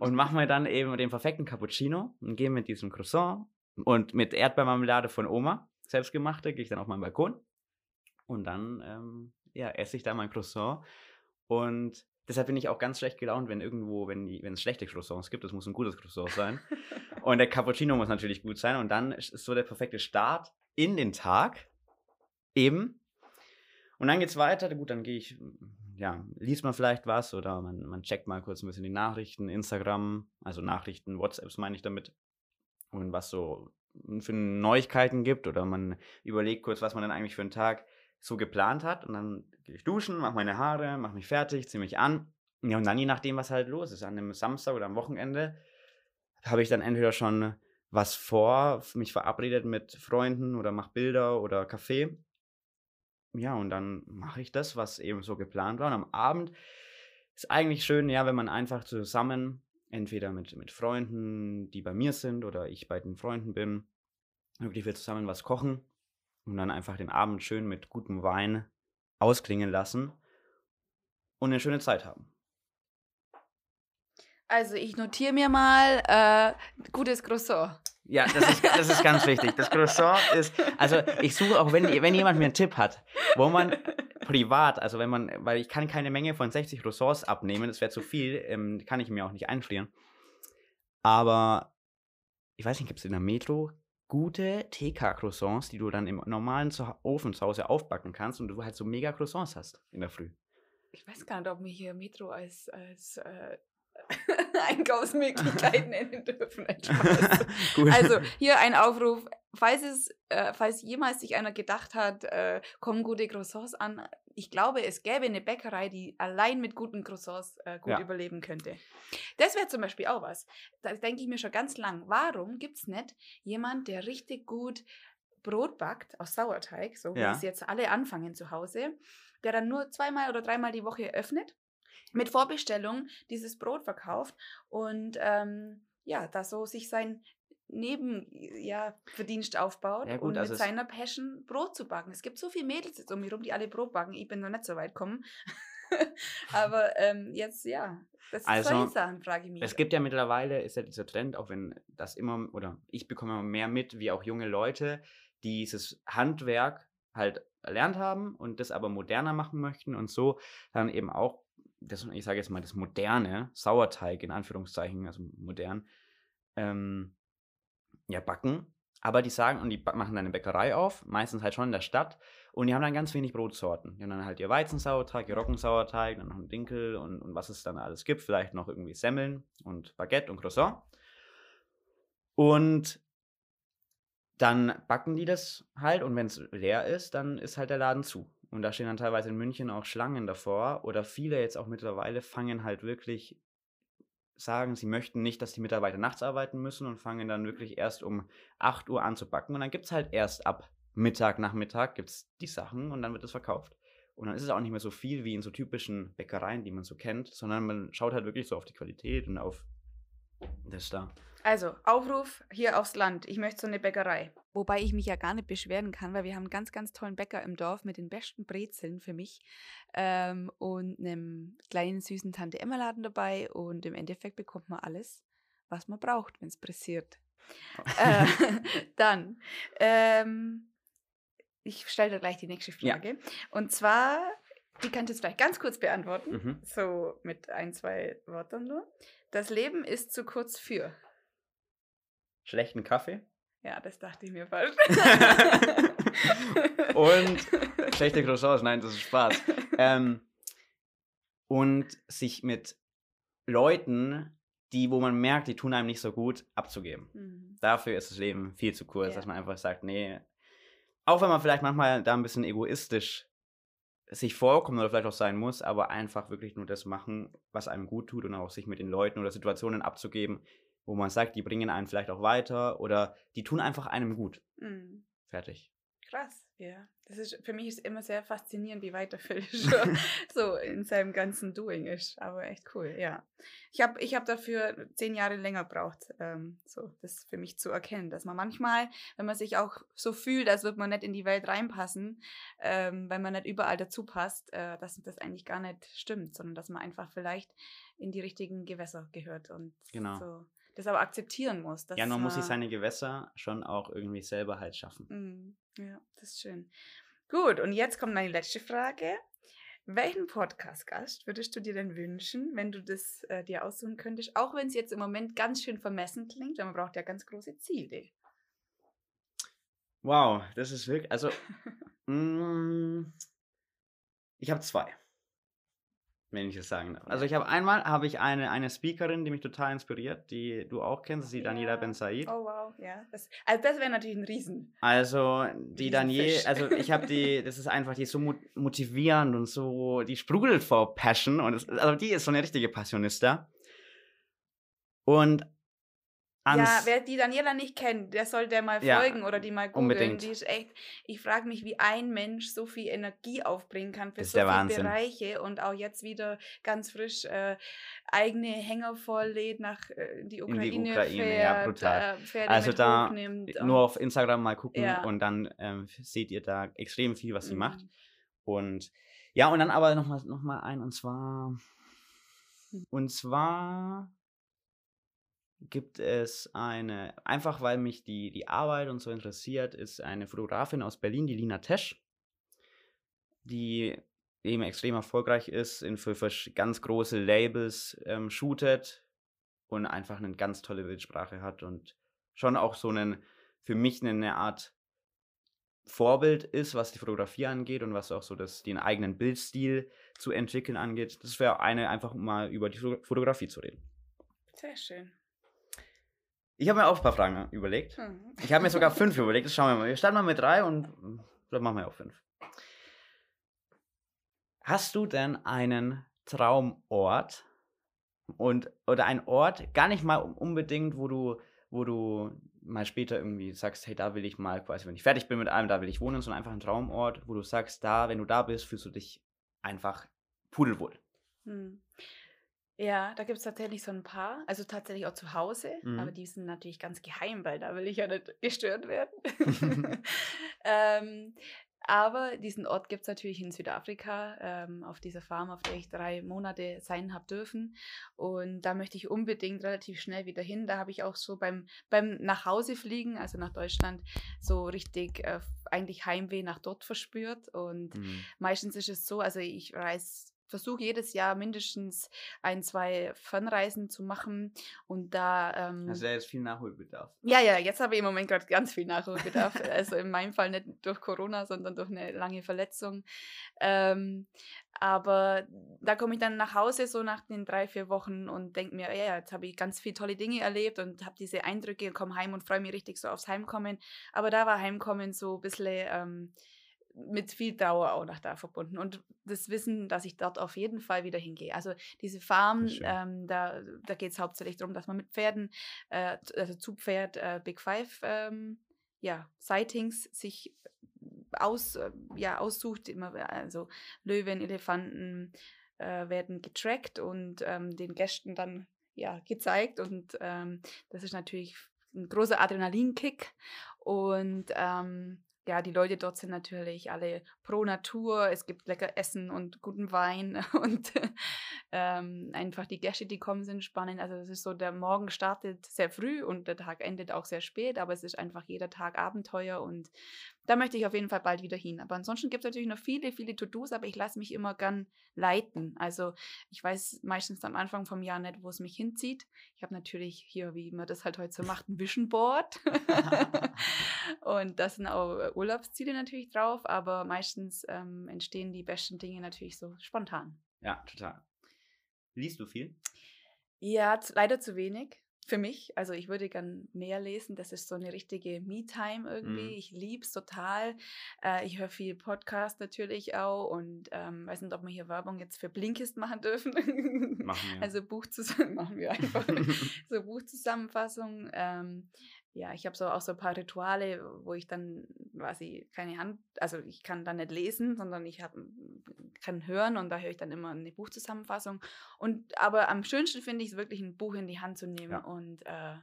und [LAUGHS] mache mir dann eben den perfekten Cappuccino und gehe mit diesem Croissant und mit Erdbeermarmelade von Oma, selbstgemachte, gehe ich dann auf meinen Balkon. Und dann ähm, ja, esse ich da mein Croissant. Und deshalb bin ich auch ganz schlecht gelaunt, wenn irgendwo, wenn, wenn es schlechte Croissants gibt. Das muss ein gutes Croissant sein. [LAUGHS] Und der Cappuccino muss natürlich gut sein. Und dann ist so der perfekte Start in den Tag. Eben. Und dann geht es weiter. Gut, dann gehe ich, ja, liest man vielleicht was oder man, man checkt mal kurz ein bisschen die Nachrichten, Instagram, also Nachrichten, WhatsApps meine ich damit. Und was so für Neuigkeiten gibt oder man überlegt kurz, was man dann eigentlich für einen Tag so geplant hat. Und dann gehe ich duschen, mache meine Haare, mache mich fertig, ziehe mich an. Ja, und dann je nachdem, was halt los ist, an einem Samstag oder am Wochenende, habe ich dann entweder schon was vor, mich verabredet mit Freunden oder mache Bilder oder Kaffee. Ja, und dann mache ich das, was eben so geplant war. Und am Abend ist eigentlich schön, ja, wenn man einfach zusammen, entweder mit, mit Freunden, die bei mir sind oder ich bei den Freunden bin, wirklich wir zusammen was kochen und dann einfach den Abend schön mit gutem Wein ausklingen lassen und eine schöne Zeit haben. Also ich notiere mir mal äh, gutes Croissant. Ja, das ist, das ist ganz wichtig. Das Croissant ist, also ich suche auch, wenn, wenn jemand mir einen Tipp hat, wo man privat, also wenn man, weil ich kann keine Menge von 60 Croissants abnehmen, das wäre zu viel, ähm, kann ich mir auch nicht einfrieren. Aber ich weiß nicht, gibt es in der Metro gute TK-Croissants, die du dann im normalen Ofen zu Hause aufbacken kannst und du halt so mega Croissants hast in der Früh. Ich weiß gar nicht, ob mir hier Metro als, als äh, [LAUGHS] Einkaufsmöglichkeiten [LAUGHS] nennen dürfen. [LAUGHS] also hier ein Aufruf, falls es, äh, falls jemals sich einer gedacht hat, äh, kommen gute Croissants an. Ich glaube, es gäbe eine Bäckerei, die allein mit guten Croissants äh, gut ja. überleben könnte. Das wäre zum Beispiel auch was. Da denke ich mir schon ganz lang. Warum gibt es nicht jemand, der richtig gut Brot backt aus Sauerteig, so wie ja. es jetzt alle anfangen zu Hause, der dann nur zweimal oder dreimal die Woche öffnet mit Vorbestellung dieses Brot verkauft und ähm, ja, da so sich sein Nebenverdienst ja, aufbaut ja, gut, und also mit seiner Passion Brot zu backen. Es gibt so viele Mädels jetzt um mich rum, die alle Brot backen. Ich bin noch nicht so weit gekommen. [LAUGHS] Aber ähm, jetzt, ja, das Also, solche Sachen frage ich mich. Es gibt ja mittlerweile, ist ja dieser Trend, auch wenn das immer, oder ich bekomme immer mehr mit, wie auch junge Leute, die dieses Handwerk halt erlernt haben und das aber moderner machen möchten und so dann eben auch, das, ich sage jetzt mal, das moderne Sauerteig in Anführungszeichen, also modern, ähm, ja, backen. Aber die sagen, und die machen dann eine Bäckerei auf, meistens halt schon in der Stadt, und die haben dann ganz wenig Brotsorten. Die haben dann halt ihr Weizensauerteig, ihr Roggensauerteig, dann noch einen Dinkel und, und was es dann alles gibt. Vielleicht noch irgendwie Semmeln und Baguette und Croissant. Und dann backen die das halt und wenn es leer ist, dann ist halt der Laden zu. Und da stehen dann teilweise in München auch Schlangen davor. Oder viele jetzt auch mittlerweile fangen halt wirklich, sagen, sie möchten nicht, dass die Mitarbeiter nachts arbeiten müssen und fangen dann wirklich erst um 8 Uhr an zu backen. Und dann gibt es halt erst ab Mittag, Nachmittag gibt's die Sachen und dann wird es verkauft. Und dann ist es auch nicht mehr so viel wie in so typischen Bäckereien, die man so kennt, sondern man schaut halt wirklich so auf die Qualität und auf das da. Also, Aufruf hier aufs Land. Ich möchte so eine Bäckerei. Wobei ich mich ja gar nicht beschweren kann, weil wir haben einen ganz, ganz tollen Bäcker im Dorf mit den besten Brezeln für mich ähm, und einem kleinen süßen Tante Emma Laden dabei und im Endeffekt bekommt man alles, was man braucht, wenn es pressiert. äh, [LAUGHS] [LAUGHS] dann, ähm, ich stelle dir gleich die nächste Ja. Frage. Und zwar, die kannst du jetzt vielleicht ganz kurz beantworten, Mhm. so mit ein, zwei Wörtern nur. Das Leben ist zu kurz für. Schlechten Kaffee Ja, das dachte ich mir fast. [LAUGHS] und [LAUGHS] schlechte Croissants. Nein, das ist Spaß. Ähm, und sich mit Leuten, die, wo man merkt, die tun einem nicht so gut, abzugeben. Mhm. Dafür ist das Leben viel zu kurz, Ja. dass man einfach sagt, nee, auch wenn man vielleicht manchmal da ein bisschen egoistisch sich vorkommt oder vielleicht auch sein muss, aber einfach wirklich nur das machen, was einem gut tut und auch sich mit den Leuten oder Situationen abzugeben, wo man sagt, die bringen einen vielleicht auch weiter oder die tun einfach einem gut. Mhm. Fertig. Krass, ja. Das ist, für mich ist immer sehr faszinierend, wie weit der Phil [LAUGHS] schon so in seinem ganzen Doing ist. Aber echt cool, ja. Ich habe ich hab dafür zehn Jahre länger gebraucht, ähm, so das für mich zu erkennen, dass man manchmal, wenn man sich auch so fühlt, als würde man nicht in die Welt reinpassen, ähm, weil man nicht überall dazu passt, äh, dass das eigentlich gar nicht stimmt, sondern dass man einfach vielleicht in die richtigen Gewässer gehört und Genau. so das aber akzeptieren muss. Ja, man muss sich man- seine Gewässer schon auch irgendwie selber halt schaffen. Mm, Ja, das ist schön. Gut, und jetzt kommt meine letzte Frage. Welchen Podcast-Gast würdest du dir denn wünschen, wenn du das äh, dir aussuchen könntest? Auch wenn es jetzt im Moment ganz schön vermessen klingt, weil man braucht ja ganz große Ziele. Wow, das ist wirklich, also, [LAUGHS] mm, ich habe zwei, wenn ich das sagen darf. Also ich habe einmal, habe ich eine, eine Speakerin, die mich total inspiriert, die du auch kennst, das ist die Daniela Ja. Ben Said. Oh wow, ja. Das, also das wäre natürlich ein Riesen. Also die Daniela, also ich habe die, [LAUGHS] das ist einfach, die ist so mo- motivierend und so, die sprudelt vor Passion und es, also die ist so eine richtige Passionista. Und ans, Ja, wer die Daniela nicht kennt, der soll der mal Ja, folgen oder die mal googeln. unbedingt. Die ist echt, ich frage mich, wie ein Mensch so viel Energie aufbringen kann für so viele Wahnsinn. Bereiche und auch jetzt wieder ganz frisch äh, eigene Hänger volllädt nach äh, in die In Ukraine, die Ukraine, fährt, ja, brutal. Äh, Also da nur auf Instagram mal gucken Ja. und dann ähm, seht ihr da extrem viel, was sie macht. Mhm. Und ja, und dann aber nochmal noch mal ein, und zwar, Hm. und zwar gibt es eine, einfach weil mich die, die Arbeit und so interessiert, ist eine Fotografin aus Berlin, die Lina Tesch, die eben extrem erfolgreich ist, in für, für ganz große Labels ähm, shootet und einfach eine ganz tolle Bildsprache hat und schon auch so einen, für mich eine Art Vorbild ist, was die Fotografie angeht und was auch so das, den eigenen Bildstil zu entwickeln angeht. Das wäre eine, einfach mal über die Fo- Fotografie zu reden. Sehr schön. Ich habe mir auch ein paar Fragen überlegt. Mhm. Ich habe mir sogar [LAUGHS] fünf überlegt. Das schauen wir mal. Wir starten mal mit drei und dann machen wir auch fünf. Hast du denn einen Traumort und oder ein Ort, gar nicht mal un- unbedingt, wo du, wo du mal später irgendwie sagst, hey, da will ich mal quasi, wenn ich fertig bin mit allem, da will ich wohnen, sondern einfach ein Traumort, wo du sagst, da, wenn du da bist, fühlst du dich einfach pudelwohl. Hm. Ja, da gibt es tatsächlich so ein paar, also tatsächlich auch zu Hause, Mhm. aber die sind natürlich ganz geheim, weil da will ich ja nicht gestört werden. [LAUGHS] [LAUGHS] ähm, Aber diesen Ort gibt es natürlich in Südafrika, ähm, auf dieser Farm, auf der ich drei Monate sein habe dürfen. Und da möchte ich unbedingt relativ schnell wieder hin. Da habe ich auch so beim, beim Nachhausefliegen, also nach Deutschland, so richtig äh, eigentlich Heimweh nach dort verspürt. Und mhm. meistens ist es so, also ich reise versuche jedes Jahr mindestens ein, zwei Fernreisen zu machen und da. Ähm, also jetzt viel Nachholbedarf. Ja, ja, jetzt habe ich im Moment gerade ganz viel Nachholbedarf. also in meinem Fall nicht durch Corona, sondern durch eine lange Verletzung. Ähm, aber da komme ich dann nach Hause so nach den drei, vier Wochen und denke mir, ja, jetzt habe ich ganz viele tolle Dinge erlebt und habe diese Eindrücke und komme heim und freue mich richtig so aufs Heimkommen. Aber da war Heimkommen so ein bisschen. Ähm, mit viel Dauer auch noch da verbunden. Und das Wissen, dass ich dort auf jeden Fall wieder hingehe. Also diese Farm, ähm, da, da geht es hauptsächlich darum, dass man mit Pferden, äh, also zu Pferd äh, Big Five ähm, ja, Sightings sich aus, äh, ja, aussucht. Immer, also Löwen, Elefanten äh, werden getrackt und ähm, den Gästen dann ja, gezeigt. Und ähm, das ist natürlich ein großer Adrenalinkick. Und ähm, ja, die Leute dort sind natürlich alle pro Natur. Es gibt lecker Essen und guten Wein [LAUGHS] und ähm, einfach die Gäste, die kommen, sind spannend. Also es ist so, der Morgen startet sehr früh und der Tag endet auch sehr spät, aber es ist einfach jeder Tag Abenteuer und da möchte ich auf jeden Fall bald wieder hin. Aber ansonsten gibt es natürlich noch viele, viele To-Dos, aber ich lasse mich immer gern leiten. Also ich weiß meistens am Anfang vom Jahr nicht, wo es mich hinzieht. Ich habe natürlich hier, wie man das halt heute so macht, ein Vision Board. [LAUGHS] [LAUGHS] und da sind auch äh, Urlaubsziele natürlich drauf, aber meistens ähm, entstehen die besten Dinge natürlich so spontan. Ja, total. Liest du viel? Ja, leider zu wenig für mich. Also ich würde gern mehr lesen. Das ist so eine richtige Me-Time irgendwie. Mhm. Ich liebe es total. Äh, ich höre viel Podcast natürlich auch und ähm, weiß nicht, ob wir hier Werbung jetzt für Blinkist machen dürfen. Machen wir. [LAUGHS] Also Buchzusammenfassung [LAUGHS] machen wir einfach. [LAUGHS] so Buchzusammenfassung. Ähm, ja, ich habe so auch so ein paar Rituale, wo ich dann quasi keine Hand, also ich kann dann nicht lesen, sondern ich hab, kann hören und da höre ich dann immer eine Buchzusammenfassung. Und aber am schönsten finde ich es wirklich, ein Buch in die Hand zu nehmen ja. und äh,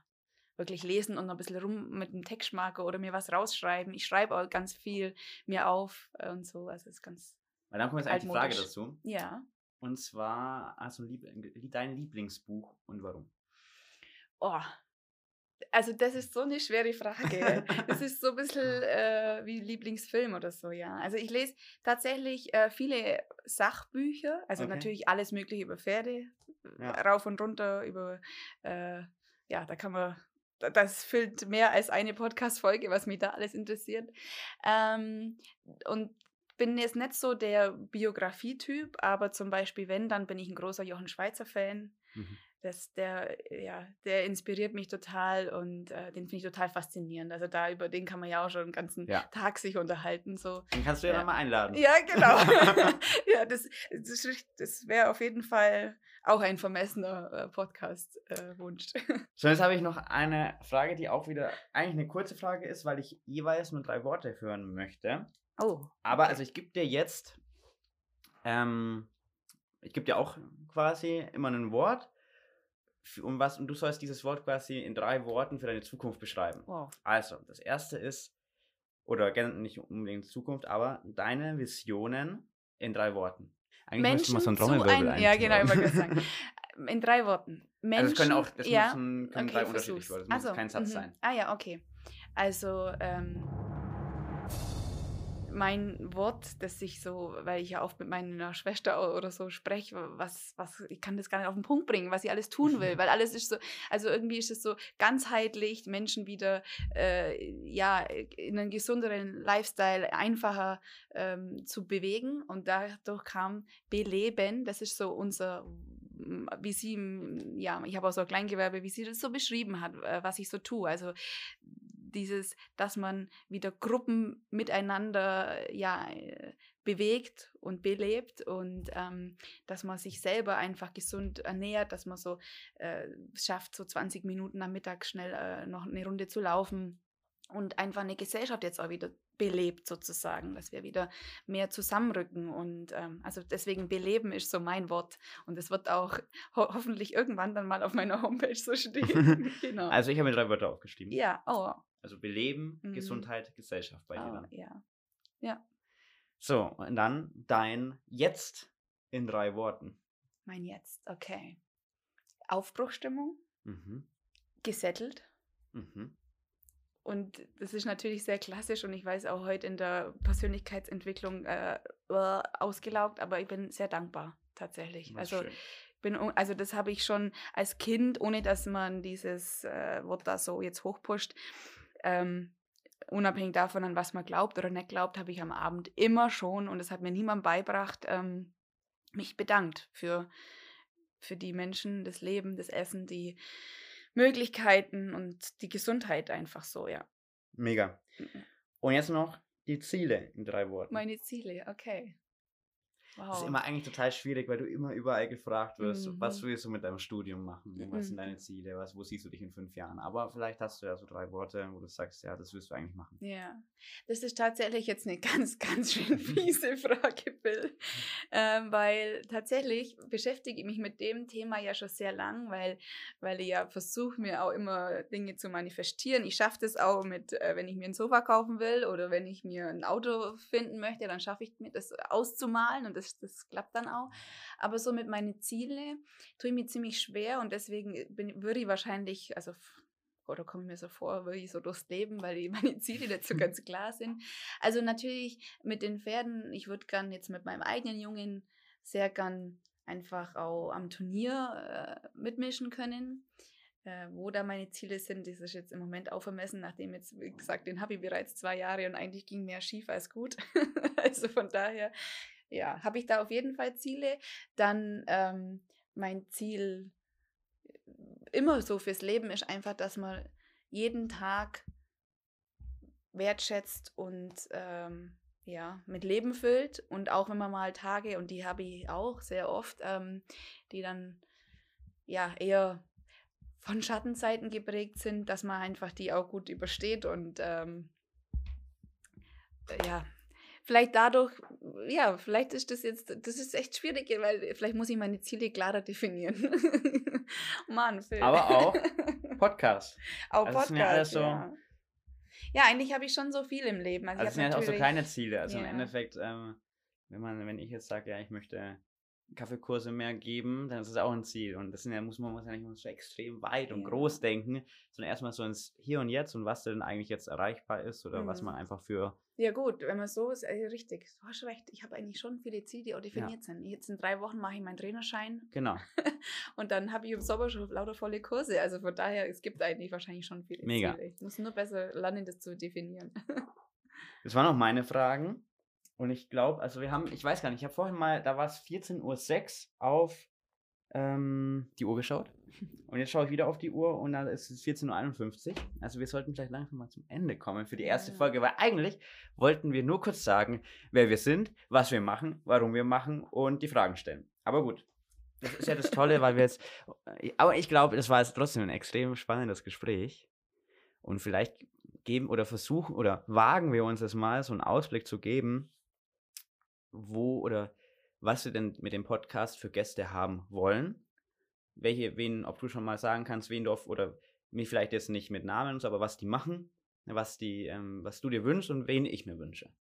wirklich lesen und noch ein bisschen rum mit einem Textmarker oder mir was rausschreiben. Ich schreibe auch ganz viel mir auf und so. Also es ist ganz. Weil dann kommt jetzt eigentlich die Frage dazu. Ja. Und zwar, also dein Lieblingsbuch und warum? Oh, also das ist so eine schwere Frage. Das ist so ein [LAUGHS] bisschen äh, wie Lieblingsfilm oder so, ja. Also ich lese tatsächlich äh, viele Sachbücher, also okay. natürlich alles mögliche über Pferde, ja. rauf und runter, über, äh, ja, da kann man, das füllt mehr als eine Podcast-Folge, was mich da alles interessiert. Ähm, und bin jetzt nicht so der Biografietyp, aber zum Beispiel, wenn, dann bin ich ein großer Jochen Schweizer-Fan. Mhm das, der, ja, der inspiriert mich total und äh, den finde ich total faszinierend. Also da über den kann man ja auch schon den ganzen ja. Tag sich unterhalten. So. Den kannst du ja, ja. mal einladen. Ja, genau. [LAUGHS] [LAUGHS] ja, das, das, das wäre auf jeden Fall auch ein vermessener äh, Podcast-Wunsch. Äh, [LAUGHS] so, jetzt habe ich noch eine Frage, die auch wieder eigentlich eine kurze Frage ist, weil ich jeweils nur drei Worte hören möchte. Oh. Aber also ich gebe dir jetzt, ähm, ich gebe dir auch quasi immer ein Wort um was, und du sollst dieses Wort quasi in drei Worten für deine Zukunft beschreiben. Wow. Also, das erste ist, oder nicht unbedingt Zukunft, aber deine Visionen in drei Worten. Eigentlich Menschen müsste man so ein Trommelwirbel ein, Ja, genau, ich wollte sagen. [LAUGHS] In drei Worten. Menschen, also es können auch, das ja, müssen, können okay, drei unterschiedliche Worte, das muss also, kein Satz -hmm. sein. Ah ja, okay. Also, ähm, mein Wort, das ich so, weil ich ja oft mit meiner Schwester oder so spreche, was, was, ich kann das gar nicht auf den Punkt bringen, was ich alles tun will, weil alles ist so, also irgendwie ist es so ganzheitlich, Menschen wieder, äh, ja, in einen gesünderen Lifestyle einfacher ähm, zu bewegen. Und dadurch kam Beleben, das ist so unser wie sie, ja, ich habe auch so ein Kleingewerbe, wie sie das so beschrieben hat, äh, was ich so tue. Also dieses, dass man wieder Gruppen miteinander ja, äh, bewegt und belebt und ähm, dass man sich selber einfach gesund ernährt, dass man so äh, schafft, so 20 Minuten am Mittag schnell äh, noch eine Runde zu laufen und einfach eine Gesellschaft jetzt auch wieder belebt sozusagen, dass wir wieder mehr zusammenrücken und ähm, also deswegen beleben ist so mein Wort und es wird auch ho hoffentlich irgendwann dann mal auf meiner Homepage so stehen. [LAUGHS] [LAUGHS] genau. Also ich habe mir drei Wörter aufgeschrieben. Ja, oh. Also beleben, mhm. Gesundheit, Gesellschaft bei dir oh, Ja, ja. So, und dann dein Jetzt in drei Worten. Mein Jetzt, okay. Aufbruchstimmung, Mhm. gesettelt. Mhm. Und das ist natürlich sehr klassisch und ich weiß auch heute in der Persönlichkeitsentwicklung äh, ausgelaugt, aber ich bin sehr dankbar tatsächlich. Was Also bin, also das habe ich schon als Kind, ohne dass man dieses äh, Wort da so jetzt hochpusht, ähm, unabhängig davon, an was man glaubt oder nicht glaubt, habe ich am Abend immer schon, und das hat mir niemand beibracht, ähm, mich bedankt für, für die Menschen, das Leben, das Essen, die Möglichkeiten und die Gesundheit einfach so, ja. Mega. Mhm. Und jetzt noch die Ziele in drei Worten. Meine Ziele, okay. Wow. Das ist immer eigentlich total schwierig, weil du immer überall gefragt wirst, Mhm. was willst du mit deinem Studium machen? Was sind Mhm. deine Ziele? Was, wo siehst du dich in fünf Jahren? Aber vielleicht hast du ja so drei Worte, wo du sagst, ja, das willst du eigentlich machen. Ja, das ist tatsächlich jetzt eine [LAUGHS] ganz, ganz schön fiese Frage, Bill. Ähm, weil tatsächlich beschäftige ich mich mit dem Thema ja schon sehr lang, weil, weil ich ja versuche, mir auch immer Dinge zu manifestieren. Ich schaffe das auch mit, äh, wenn ich mir ein Sofa kaufen will oder wenn ich mir ein Auto finden möchte, dann schaffe ich mir das auszumalen und das, das klappt dann auch. Aber so mit meinen Ziele tue ich mir ziemlich schwer und deswegen bin, würde ich wahrscheinlich, also oder komme ich mir so vor, würde ich so durchs Leben, weil [LAUGHS] meine Ziele so ganz klar sind. Also natürlich mit den Pferden, ich würde gern jetzt mit meinem eigenen Jungen sehr gern einfach auch am Turnier äh, mitmischen können. Äh, wo da meine Ziele sind, das ist jetzt im Moment auch vermessen, nachdem jetzt, wie gesagt, den habe ich bereits zwei Jahre und eigentlich ging mehr schief als gut. [LAUGHS] also von daher, ja, habe ich da auf jeden Fall Ziele. Dann ähm, mein Ziel immer so fürs Leben ist einfach, dass man jeden Tag wertschätzt und ähm, ja, mit Leben füllt. Und auch wenn man mal Tage, und die habe ich auch sehr oft, ähm, die dann ja eher von Schattenzeiten geprägt sind, dass man einfach die auch gut übersteht und ähm, ja, vielleicht dadurch, ja, vielleicht ist das jetzt, das ist echt schwierig, weil vielleicht muss ich meine Ziele klarer definieren. [LAUGHS] Mann, Phil. Aber auch [LAUGHS] Podcast. auch also sind ja alles so- ja. ja, eigentlich habe ich schon so viel im Leben. Also, Also sind ja auch so kleine Ziele. Also im Ja. Endeffekt, ähm, wenn man, wenn ich jetzt sage, ja, ich möchte Kaffeekurse mehr geben, dann ist das auch ein Ziel. Und das ja, muss man muss ja nicht so extrem weit und Ja. groß denken, sondern erstmal so ins Hier und Jetzt und was denn eigentlich jetzt erreichbar ist oder was man Mhm. einfach für Ja gut, wenn man so ist, äh, richtig. Du hast recht, ich habe eigentlich schon viele Ziele, die auch definiert sind. Jetzt in drei Wochen mache ich meinen Trainerschein genau. [LAUGHS] und dann habe ich im Sommer schon lauter volle Kurse. Also von daher, es gibt eigentlich wahrscheinlich schon viele Mega. Ziele. Ich muss nur besser lernen, das zu definieren. [LAUGHS] Das waren auch meine Fragen. Und ich glaube, also wir haben, ich weiß gar nicht, ich habe vorhin mal, da war es 14.06 Uhr auf ähm, die Uhr geschaut. Und jetzt schaue ich wieder auf die Uhr und dann ist es 14.51 Uhr. Also wir sollten vielleicht langsam mal zum Ende kommen für die erste Ja. Folge, weil eigentlich wollten wir nur kurz sagen, wer wir sind, was wir machen, warum wir machen und die Fragen stellen. Aber gut. Das ist ja das Tolle, weil wir jetzt. Aber ich glaube, das war jetzt trotzdem ein extrem spannendes Gespräch. Und vielleicht geben oder versuchen oder wagen wir uns das mal, so einen Ausblick zu geben, wo oder was wir denn mit dem Podcast für Gäste haben wollen. Welche, wen, ob du schon mal sagen kannst, wen du auf, oder mir vielleicht jetzt nicht mit Namen, aber was die machen, was die, ähm, was du dir wünschst und wen ich mir wünsche.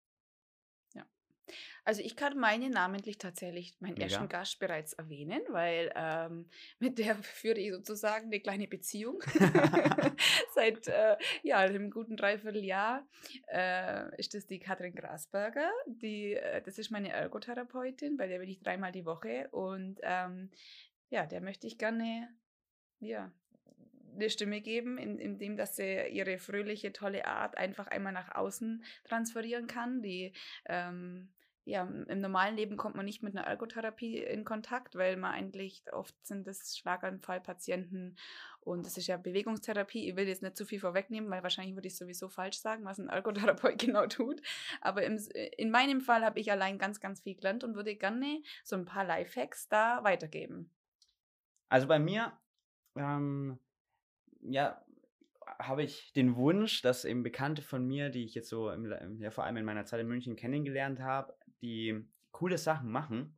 Also ich kann meine namentlich tatsächlich meinen Mega. ersten Gast bereits erwähnen, weil ähm, [LAUGHS] mit der führe ich sozusagen eine kleine Beziehung [LAUGHS] [LAUGHS] seit äh, ja, einem guten Dreivierteljahr. Äh, ist das die Katrin Grasberger, die, äh, das ist meine Ergotherapeutin, bei der bin ich dreimal die Woche und ähm, ja, der möchte ich gerne ja, eine Stimme geben, in, indem dass sie ihre fröhliche, tolle Art einfach einmal nach außen transferieren kann, die ähm, ja, im normalen Leben kommt man nicht mit einer Ergotherapie in Kontakt, weil man eigentlich oft sind das Schlaganfallpatienten und das ist ja Bewegungstherapie. Ich will jetzt nicht zu viel vorwegnehmen, weil wahrscheinlich würde ich sowieso falsch sagen, was ein Ergotherapeut [LAUGHS] genau tut. Aber im, in meinem Fall habe ich allein ganz, ganz viel gelernt und würde gerne so ein paar Lifehacks da weitergeben. Also bei mir, ähm, ja, habe ich den Wunsch, dass eben Bekannte von mir, die ich jetzt so im, ja, vor allem in meiner Zeit in München kennengelernt habe, die coole Sachen machen,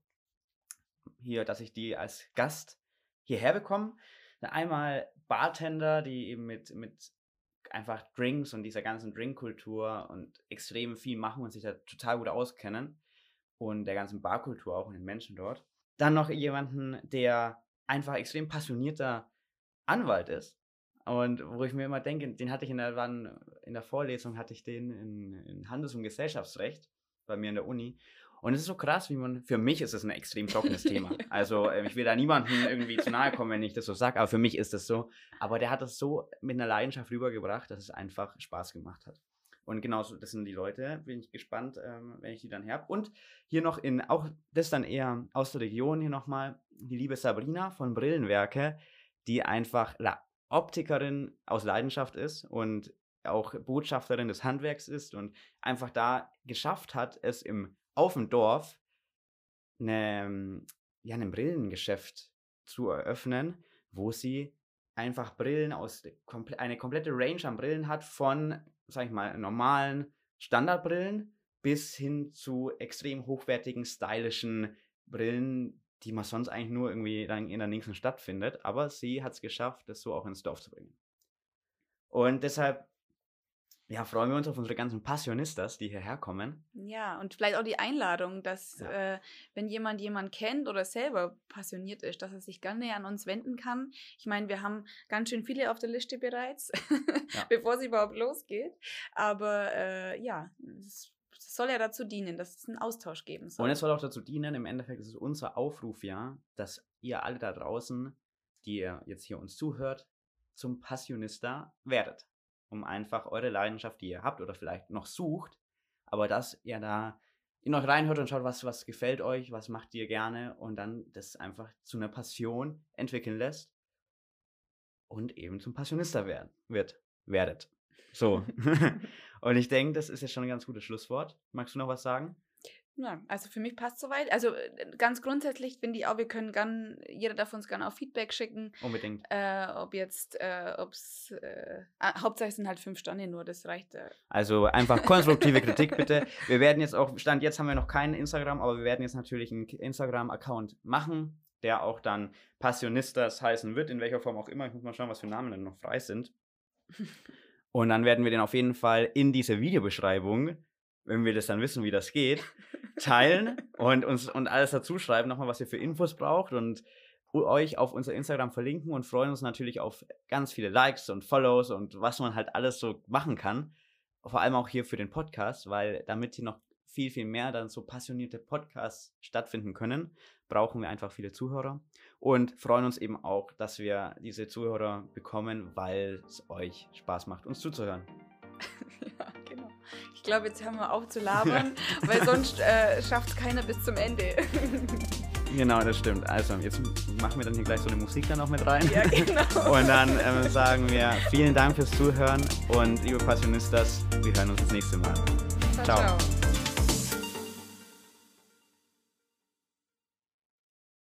hier, dass ich die als Gast hierher bekomme. Einmal Bartender, die eben mit, mit einfach Drinks und dieser ganzen Drinkkultur und extrem viel machen und sich da total gut auskennen. und der ganzen Barkultur auch und den Menschen dort. Dann noch jemanden, der einfach extrem passionierter Anwalt ist. Und wo ich mir immer denke, den hatte ich in der, in der Vorlesung, hatte ich den in, in Handels- und Gesellschaftsrecht bei mir in der Uni. Und es ist so krass, wie man, für mich ist es ein extrem trockenes Thema. [LAUGHS] Also äh, ich will da niemandem irgendwie zu nahe kommen, wenn ich das so sage, aber für mich ist das so. Aber der hat das so mit einer Leidenschaft rübergebracht, dass es einfach Spaß gemacht hat. Und genauso, das sind die Leute, bin ich gespannt, ähm, wenn ich die dann habe. Und hier noch in, auch das dann eher aus der Region hier nochmal, die liebe Sabrina von Brillenwerke, die einfach La Optikerin aus Leidenschaft ist und auch Botschafterin des Handwerks ist und einfach da geschafft hat, es im auf dem Dorf eine, ja, ein Brillengeschäft zu eröffnen, wo sie einfach Brillen aus eine komplette Range an Brillen hat von, sag ich mal, normalen Standardbrillen bis hin zu extrem hochwertigen, stylischen Brillen, die man sonst eigentlich nur irgendwie dann in der nächsten Stadt findet. Aber sie hat es geschafft, das so auch ins Dorf zu bringen. Und deshalb ja, freuen wir uns auf unsere ganzen Passionistas, die hierher kommen. Ja, und vielleicht auch die Einladung, dass ja. äh, wenn jemand jemanden kennt oder selber passioniert ist, dass er sich gerne an uns wenden kann. Ich meine, wir haben ganz schön viele auf der Liste bereits, ja. [LAUGHS] bevor es überhaupt losgeht. Aber äh, ja, es soll ja dazu dienen, dass es einen Austausch geben soll. Und es soll auch dazu dienen, im Endeffekt ist es unser Aufruf, ja, dass ihr alle da draußen, die ihr jetzt hier uns zuhört, zum Passionista werdet um einfach eure Leidenschaft, die ihr habt oder vielleicht noch sucht, aber dass ihr da in euch reinhört und schaut, was, was gefällt euch, was macht ihr gerne und dann das einfach zu einer Passion entwickeln lässt und eben zum Passionista werden, wird, werdet. So. [LAUGHS] [LAUGHS] und ich denke, das ist jetzt schon ein ganz gutes Schlusswort. Magst du noch was sagen? Ja, also für mich passt soweit. Also äh, ganz grundsätzlich finde ich auch, wir können gern, jeder darf uns gerne auch Feedback schicken. Unbedingt. Äh, ob jetzt, äh, ob es, äh, Hauptsache sind halt fünf Sterne nur, das reicht. Äh. Also einfach konstruktive Kritik bitte. Wir werden jetzt auch, Stand jetzt haben wir noch keinen Instagram, aber wir werden jetzt natürlich einen Instagram-Account machen, der auch dann Passionistas heißen wird, in welcher Form auch immer. Ich muss mal schauen, was für Namen dann noch frei sind. [LAUGHS] Und dann werden wir den auf jeden Fall in diese Videobeschreibung wenn wir das dann wissen, wie das geht, teilen [LAUGHS] und uns und alles dazu schreiben, nochmal, was ihr für Infos braucht und euch auf unser Instagram verlinken und freuen uns natürlich auf ganz viele Likes und Follows und was man halt alles so machen kann. Vor allem auch hier für den Podcast, weil damit hier noch viel, viel mehr dann so passionierte Podcasts stattfinden können, brauchen wir einfach viele Zuhörer und freuen uns eben auch, dass wir diese Zuhörer bekommen, weil es euch Spaß macht, uns zuzuhören. [LAUGHS] ja, genau. Ich glaube, jetzt hören wir auf zu labern, [LAUGHS] weil sonst äh, schafft es keiner bis zum Ende. [LAUGHS] Genau, das stimmt. Also, jetzt machen wir dann hier gleich so eine Musik dann noch mit rein. Ja, genau. Und dann ähm, sagen wir vielen Dank fürs Zuhören und liebe Passionistas, wir hören uns das nächste Mal. ciao. ciao. ciao.